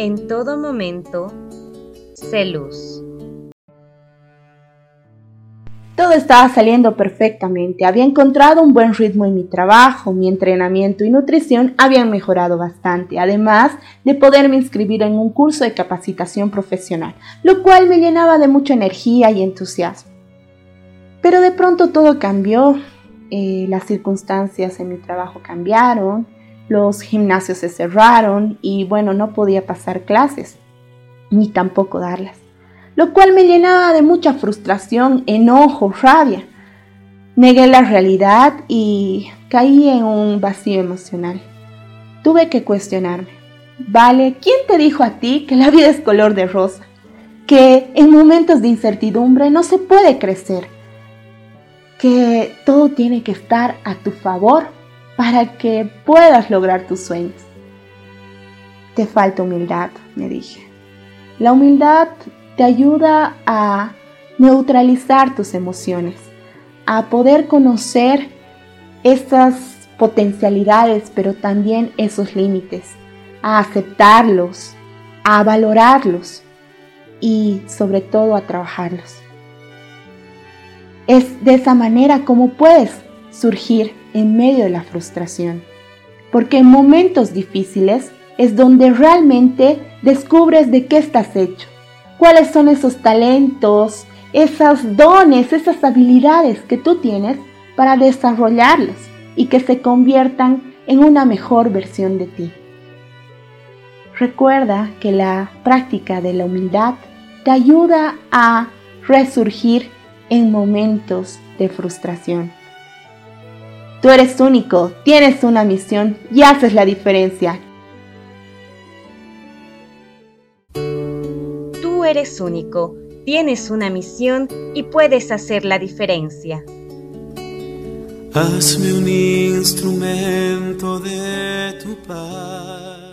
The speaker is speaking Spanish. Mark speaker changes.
Speaker 1: en todo momento, sé luz.
Speaker 2: Todo estaba saliendo perfectamente. Había encontrado un buen ritmo en mi trabajo, mi entrenamiento y nutrición habían mejorado bastante, además de poderme inscribir en un curso de capacitación profesional, lo cual me llenaba de mucha energía y entusiasmo. Pero de pronto todo cambió, eh, las circunstancias en mi trabajo cambiaron, los gimnasios se cerraron y bueno, no podía pasar clases, ni tampoco darlas lo cual me llenaba de mucha frustración, enojo, rabia. Negué la realidad y caí en un vacío emocional. Tuve que cuestionarme. Vale, ¿quién te dijo a ti que la vida es color de rosa? Que en momentos de incertidumbre no se puede crecer. Que todo tiene que estar a tu favor para que puedas lograr tus sueños. Te falta humildad, me dije. La humildad te ayuda a neutralizar tus emociones, a poder conocer esas potencialidades, pero también esos límites, a aceptarlos, a valorarlos y sobre todo a trabajarlos. Es de esa manera como puedes surgir en medio de la frustración, porque en momentos difíciles es donde realmente descubres de qué estás hecho cuáles son esos talentos, esos dones, esas habilidades que tú tienes para desarrollarlos y que se conviertan en una mejor versión de ti. Recuerda que la práctica de la humildad te ayuda a resurgir en momentos de frustración. Tú eres único, tienes una misión y haces la diferencia.
Speaker 1: eres único, tienes una misión y puedes hacer la diferencia.
Speaker 3: Hazme un instrumento de tu paz.